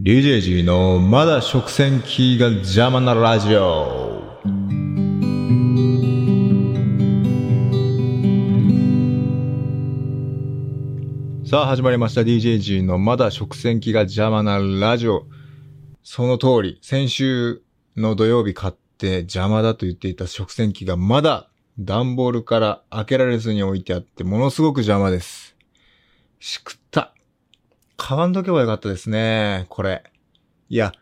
DJG のまだ食洗機が邪魔なラジオ。さあ始まりました DJG のまだ食洗機が邪魔なラジオ。その通り、先週の土曜日買って邪魔だと言っていた食洗機がまだ段ボールから開けられずに置いてあってものすごく邪魔です。しくった。買わんとけばよかったですね、これ。いや、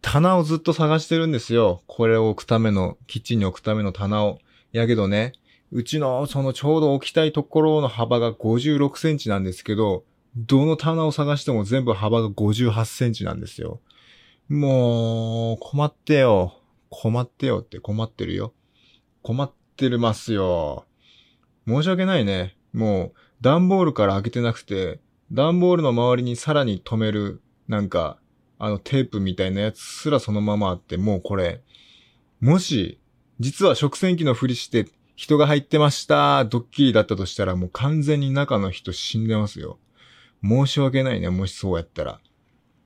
棚をずっと探してるんですよ。これを置くための、キッチンに置くための棚を。やけどね、うちのそのちょうど置きたいところの幅が56センチなんですけど、どの棚を探しても全部幅が58センチなんですよ。もう、困ってよ。困ってよって困ってるよ。困ってるますよ。申し訳ないね。もう、段ボールから開けてなくて、段ボールの周りにさらに留める、なんか、あのテープみたいなやつすらそのままあって、もうこれ、もし、実は食洗機のふりして人が入ってました、ドッキリだったとしたらもう完全に中の人死んでますよ。申し訳ないね、もしそうやったら。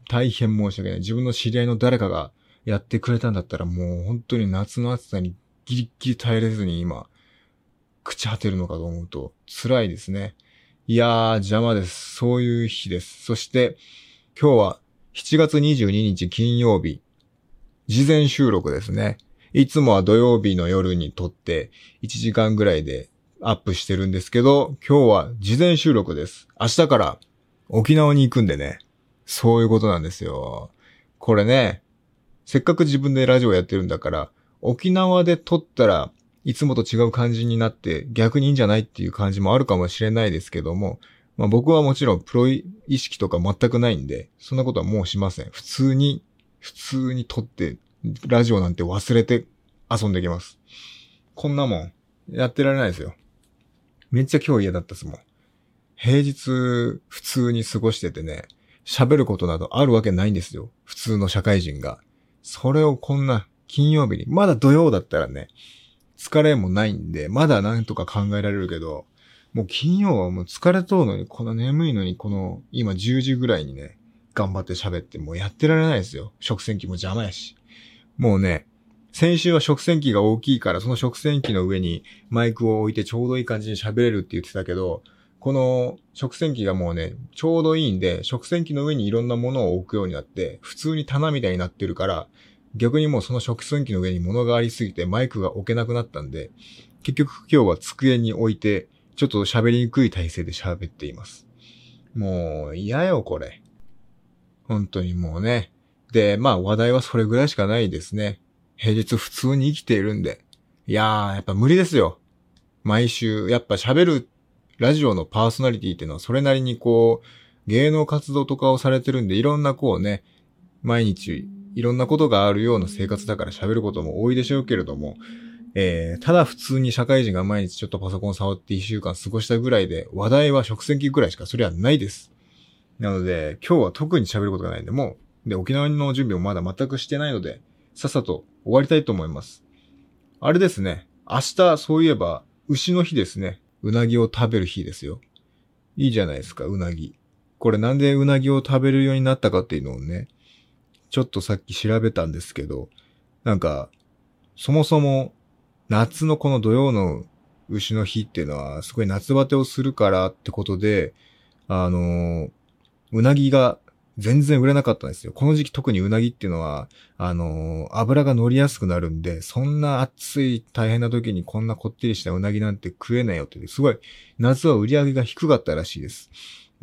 大変申し訳ない。自分の知り合いの誰かがやってくれたんだったらもう本当に夏の暑さにギリギリ耐えれずに今、朽ち果てるのかと思うと辛いですね。いやー、邪魔です。そういう日です。そして、今日は7月22日金曜日、事前収録ですね。いつもは土曜日の夜に撮って1時間ぐらいでアップしてるんですけど、今日は事前収録です。明日から沖縄に行くんでね。そういうことなんですよ。これね、せっかく自分でラジオやってるんだから、沖縄で撮ったらいつもと違う感じになって逆にいいんじゃないっていう感じもあるかもしれないですけども、まあ僕はもちろんプロ意識とか全くないんで、そんなことはもうしません。普通に、普通に撮って、ラジオなんて忘れて遊んできます。こんなもん、やってられないですよ。めっちゃ今日嫌だったですもん。平日、普通に過ごしててね、喋ることなどあるわけないんですよ。普通の社会人が。それをこんな金曜日に、まだ土曜だったらね、疲れもないんで、まだなんとか考えられるけど、もう金曜はもう疲れとうのに、この眠いのに、この今10時ぐらいにね、頑張って喋って、もうやってられないですよ。食洗機も邪魔やし。もうね、先週は食洗機が大きいから、その食洗機の上にマイクを置いてちょうどいい感じに喋れるって言ってたけど、この食洗機がもうね、ちょうどいいんで、食洗機の上にいろんなものを置くようになって、普通に棚みたいになってるから、逆にもうその食洗機の上に物がありすぎてマイクが置けなくなったんで、結局今日は机に置いて、ちょっと喋りにくい体勢で喋っています。もう嫌よ、これ。本当にもうね。で、まあ話題はそれぐらいしかないですね。平日普通に生きているんで。いやー、やっぱ無理ですよ。毎週、やっぱ喋るラジオのパーソナリティっていうのはそれなりにこう、芸能活動とかをされてるんで、いろんなこうね、毎日いろんなことがあるような生活だから喋ることも多いでしょうけれども、えー、ただ普通に社会人が毎日ちょっとパソコン触って一週間過ごしたぐらいで、話題は食洗機ぐらいしかそれはないです。なので、今日は特に喋ることがないんで、もう、で、沖縄の準備もまだ全くしてないので、さっさと終わりたいと思います。あれですね、明日、そういえば、牛の日ですね。うなぎを食べる日ですよ。いいじゃないですか、うなぎ。これなんでうなぎを食べるようになったかっていうのをね、ちょっとさっき調べたんですけど、なんか、そもそも、夏のこの土曜の牛の日っていうのは、すごい夏バテをするからってことで、あの、うなぎが全然売れなかったんですよ。この時期特にうなぎっていうのは、あの、油が乗りやすくなるんで、そんな暑い大変な時にこんなこってりしたうなぎなんて食えないよって、すごい、夏は売り上げが低かったらしいです。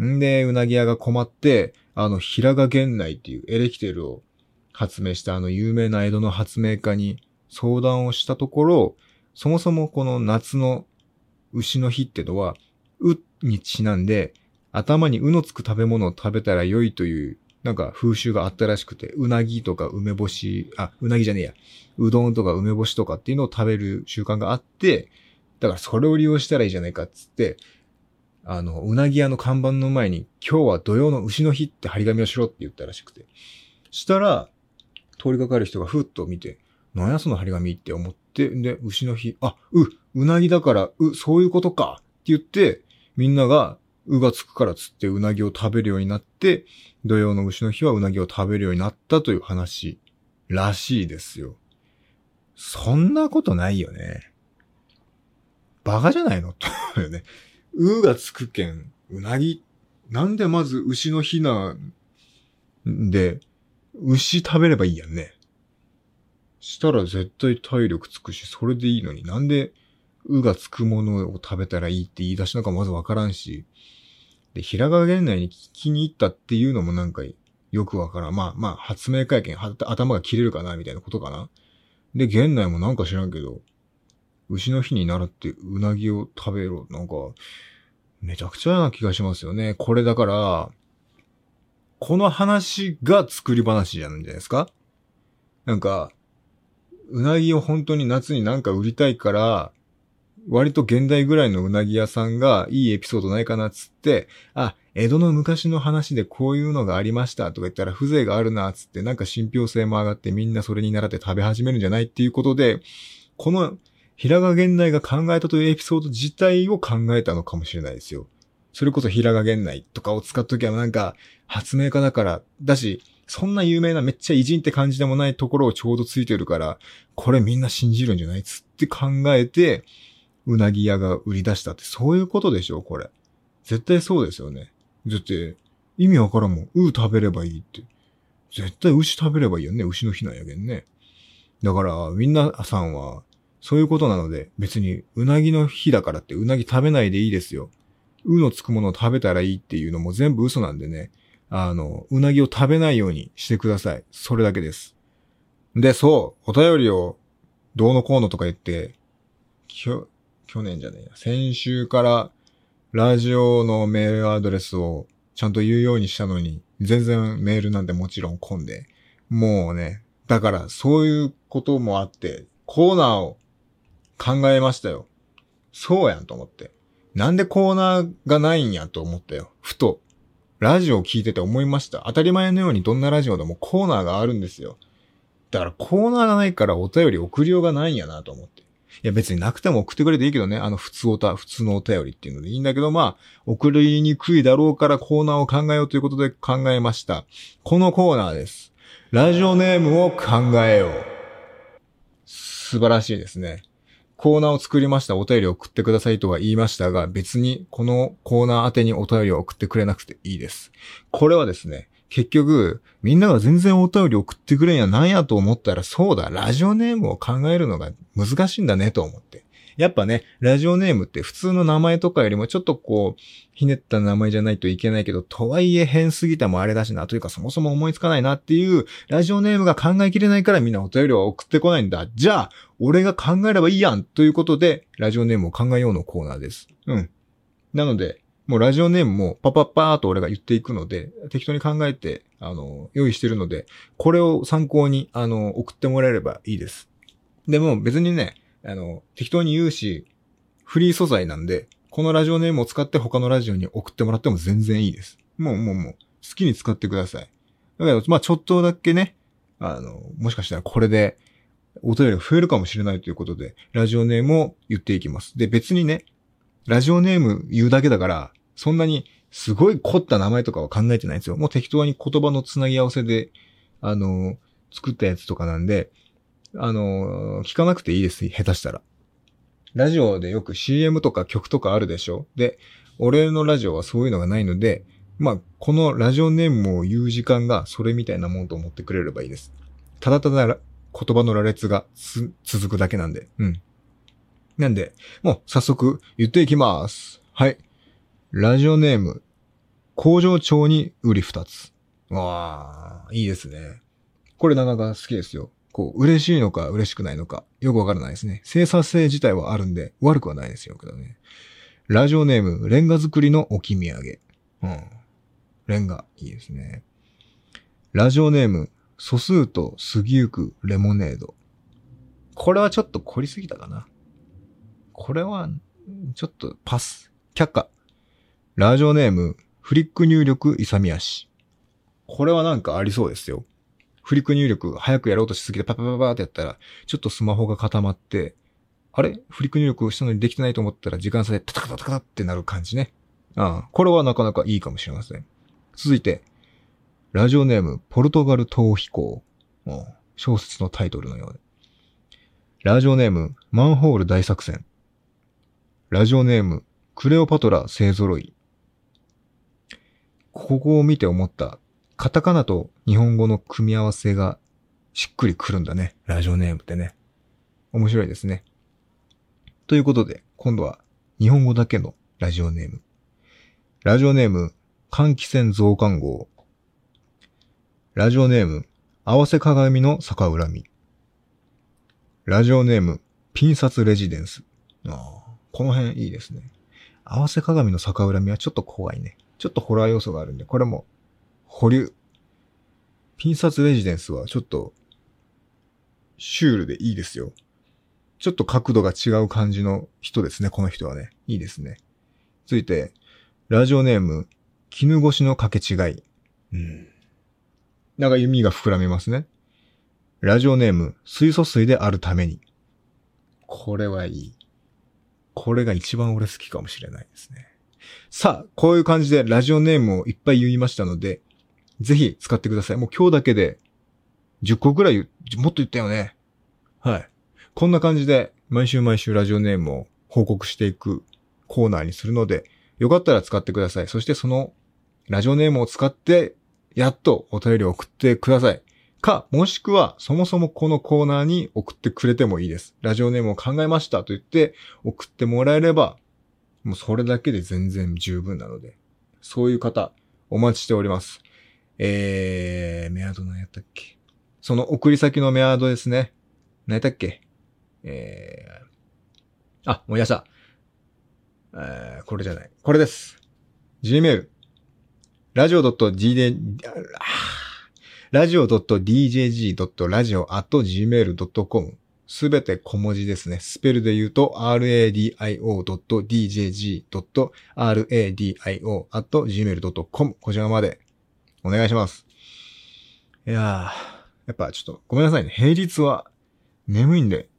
んで、うなぎ屋が困って、あの、平賀源内っていうエレキテルを発明したあの有名な江戸の発明家に相談をしたところ、そもそもこの夏の牛の日ってのは、うにちなんで、頭にうのつく食べ物を食べたら良いという、なんか風習があったらしくて、うなぎとか梅干し、あ、うなぎじゃねえや、うどんとか梅干しとかっていうのを食べる習慣があって、だからそれを利用したらいいじゃないかっつって、あの、うなぎ屋の看板の前に、今日は土曜の牛の日って張り紙をしろって言ったらしくて。したら、通りかかる人がふっと見て、なんやその張り紙って思って、で、牛の日、あ、う、うなぎだから、う、そういうことかって言って、みんながうがつくからつってうなぎを食べるようになって、土曜の牛の日はうなぎを食べるようになったという話らしいですよ。そんなことないよね。バカじゃないの？と思うよね。うがつくけん、うなぎ、なんでまず牛の日なんで、牛食べればいいやんね。したら絶対体力つくし、それでいいのになんで、うがつくものを食べたらいいって言い出しのかまずわからんし、で、平賀源内に聞きに行ったっていうのもなんかよくわからん。まあまあ、発明会見、頭が切れるかなみたいなことかな。で、源内もなんか知らんけど、牛の日に習ってうなぎを食べろ。なんか、めちゃくちゃな気がしますよね。これだから、この話が作り話じゃないんじゃないですか？なんか、うなぎを本当に夏になんか売りたいから、割と現代ぐらいのうなぎ屋さんがいいエピソードないかなっつって、あ、江戸の昔の話でこういうのがありましたとか言ったら風情があるなっつってなんか信憑性も上がってみんなそれに習って食べ始めるんじゃないっていうことで、この平賀源内が考えたというエピソード自体を考えたのかもしれないですよ。それこそ平賀源内とかを使っときゃなんか発明家だから、だし、そんな有名なめっちゃ偉人って感じでもないところをちょうどついてるから、これみんな信じるんじゃないっつって考えて、うなぎ屋が売り出したってそういうことでしょこれ。絶対そうですよね。だって、意味わからんもん。う食べればいいって。絶対牛食べればいいよね。牛の日なんやけんね。だから、みんなさんは、そういうことなので、別にうなぎの日だからってうなぎ食べないでいいですよ。うのつくものを食べたらいいっていうのも全部嘘なんでね。あの、うなぎを食べないようにしてください。それだけです。で、そう、お便りをどうのこうのとか言って、きょ、去年じゃねえや。先週からラジオのメールアドレスをちゃんと言うようにしたのに、全然メールなんてもちろん混んで。もうね、だからそういうこともあって、コーナーを考えましたよ。そうやんと思って。なんでコーナーがないんやと思ったよ。ふと。ラジオを聞いてて思いました。当たり前のようにどんなラジオでもコーナーがあるんですよ。だからコーナーがないからお便り送りようがないんやなと思って。いや別になくても送ってくれていいけどね。あの普通おた、普通のお便りっていうのでいいんだけど、まあ、送りにくいだろうからコーナーを考えようということで考えました。このコーナーです。ラジオネームを考えよう。素晴らしいですね。コーナーを作りました。お便りを送ってくださいとは言いましたが、別にこのコーナー宛てにお便りを送ってくれなくていいです。これはですね、結局、みんなが全然お便り送ってくれんやなんやと思ったら、そうだ、ラジオネームを考えるのが難しいんだねと思って。やっぱね、ラジオネームって普通の名前とかよりもちょっとこう、ひねった名前じゃないといけないけど、とはいえ変すぎてもあれだしな、というかそもそも思いつかないなっていう、ラジオネームが考えきれないからみんなお便りを送ってこないんだ。じゃあ、俺が考えればいいやんということで、ラジオネームを考えようのコーナーです。うん。なので、もうラジオネームもパパッパーと俺が言っていくので、適当に考えて、あの、用意してるので、これを参考に、あの、送ってもらえればいいです。でも別にね、あの、適当に言うし、フリー素材なんで、このラジオネームを使って他のラジオに送ってもらっても全然いいです。もうもうもう、好きに使ってください。だから、まあちょっとだけね、あの、もしかしたらこれで、お便りが増えるかもしれないということで、ラジオネームを言っていきます。で、別にね、ラジオネーム言うだけだから、そんなにすごい凝った名前とかは考えてないんですよ。もう適当に言葉のつなぎ合わせで、あの、作ったやつとかなんで、あの、聞かなくていいです。下手したら。ラジオでよく CM とか曲とかあるでしょ？で、俺のラジオはそういうのがないので、まあ、このラジオネームを言う時間がそれみたいなもんと思ってくれればいいです。ただただ言葉の羅列が続くだけなんで。うん。なんで、もう早速言っていきます。はい。ラジオネーム、工場長に売り二つ。わあ、いいですね。これなかなか好きですよ。こう、嬉しいのか嬉しくないのか、よくわからないですね。生産性自体はあるんで、悪くはないですよ、けどね。ラジオネーム、レンガ作りの置き土産。うん。レンガ、いいですね。ラジオネーム、素数と過ぎゆくレモネード。これはちょっと凝りすぎたかな。これは、ちょっとパス。却下。ラジオネーム、フリック入力勇み足。これはなんかありそうですよ。フリック入力早くやろうとしすぎてパパパパってやったら、ちょっとスマホが固まって、あれ？フリック入力したのにできてないと思ったら時間差でタタタタタタってなる感じね。ああ、これはなかなかいいかもしれません。続いて、ラジオネーム、ポルトガル逃避行。小説のタイトルのようで。ラジオネーム、マンホール大作戦。ラジオネーム、クレオパトラ勢揃い。ここを見て思った。カタカナと日本語の組み合わせがしっくりくるんだね。ラジオネームってね。面白いですね。ということで、今度は日本語だけのラジオネーム。ラジオネーム、換気扇増刊号。ラジオネーム、合わせ鏡の逆恨み。ラジオネーム、ピンサツレジデンス。あこの辺いいですね。合わせ鏡の逆恨みはちょっと怖いね。ちょっとホラー要素があるんで、これも、保留。ピンサツレジデンスはちょっと、シュールでいいですよ。ちょっと角度が違う感じの人ですね、この人はね。いいですね。続いて、ラジオネーム、絹越しの掛け違い。うん。なんか弓が膨らみますね。ラジオネーム、水素水であるために。これはいい。これが一番俺好きかもしれないですね。さあ、こういう感じでラジオネームをいっぱい言いましたので、ぜひ使ってください。もう今日だけで10個くらいもっと言ったよね。はい。こんな感じで毎週毎週ラジオネームを報告していくコーナーにするので、よかったら使ってください。そしてそのラジオネームを使って、やっとお便りを送ってください。か、もしくは、そもそもこのコーナーに送ってくれてもいいです。ラジオネームを考えましたと言って送ってもらえれば、もうそれだけで全然十分なので、そういう方、お待ちしております。えー、メアド何やったっけ？その送り先のメアドですね。何やったっけ？えー、あ、思い出した。えー、これじゃない。これです。Gmail。ラジオ .gd、ラジオ .djg.radio.gmail.com すべて小文字ですね。スペルで言うと、radio.djg.radio.gmail.com こちらまでお願いします。いやー、やっぱちょっとごめんなさいね。平日は眠いんで、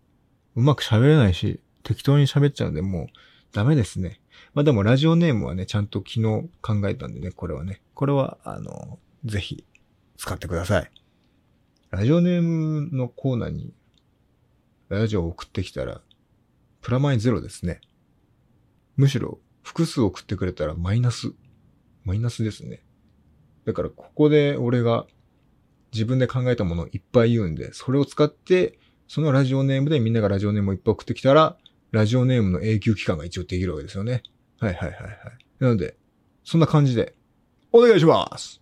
うまく喋れないし、適当に喋っちゃうんで、もうダメですね。まあでもラジオネームはね、ちゃんと昨日考えたんでね、これはね。これは、あの、ぜひ使ってください。ラジオネームのコーナーにラジオを送ってきたら、プラマイゼロですね。むしろ、複数送ってくれたらマイナス。マイナスですね。だから、ここで俺が自分で考えたものをいっぱい言うんで、それを使って、そのラジオネームでみんながラジオネームをいっぱい送ってきたら、ラジオネームの永久期間が一応できるわけですよね。はいはいはいはい。なので、そんな感じで、お願いします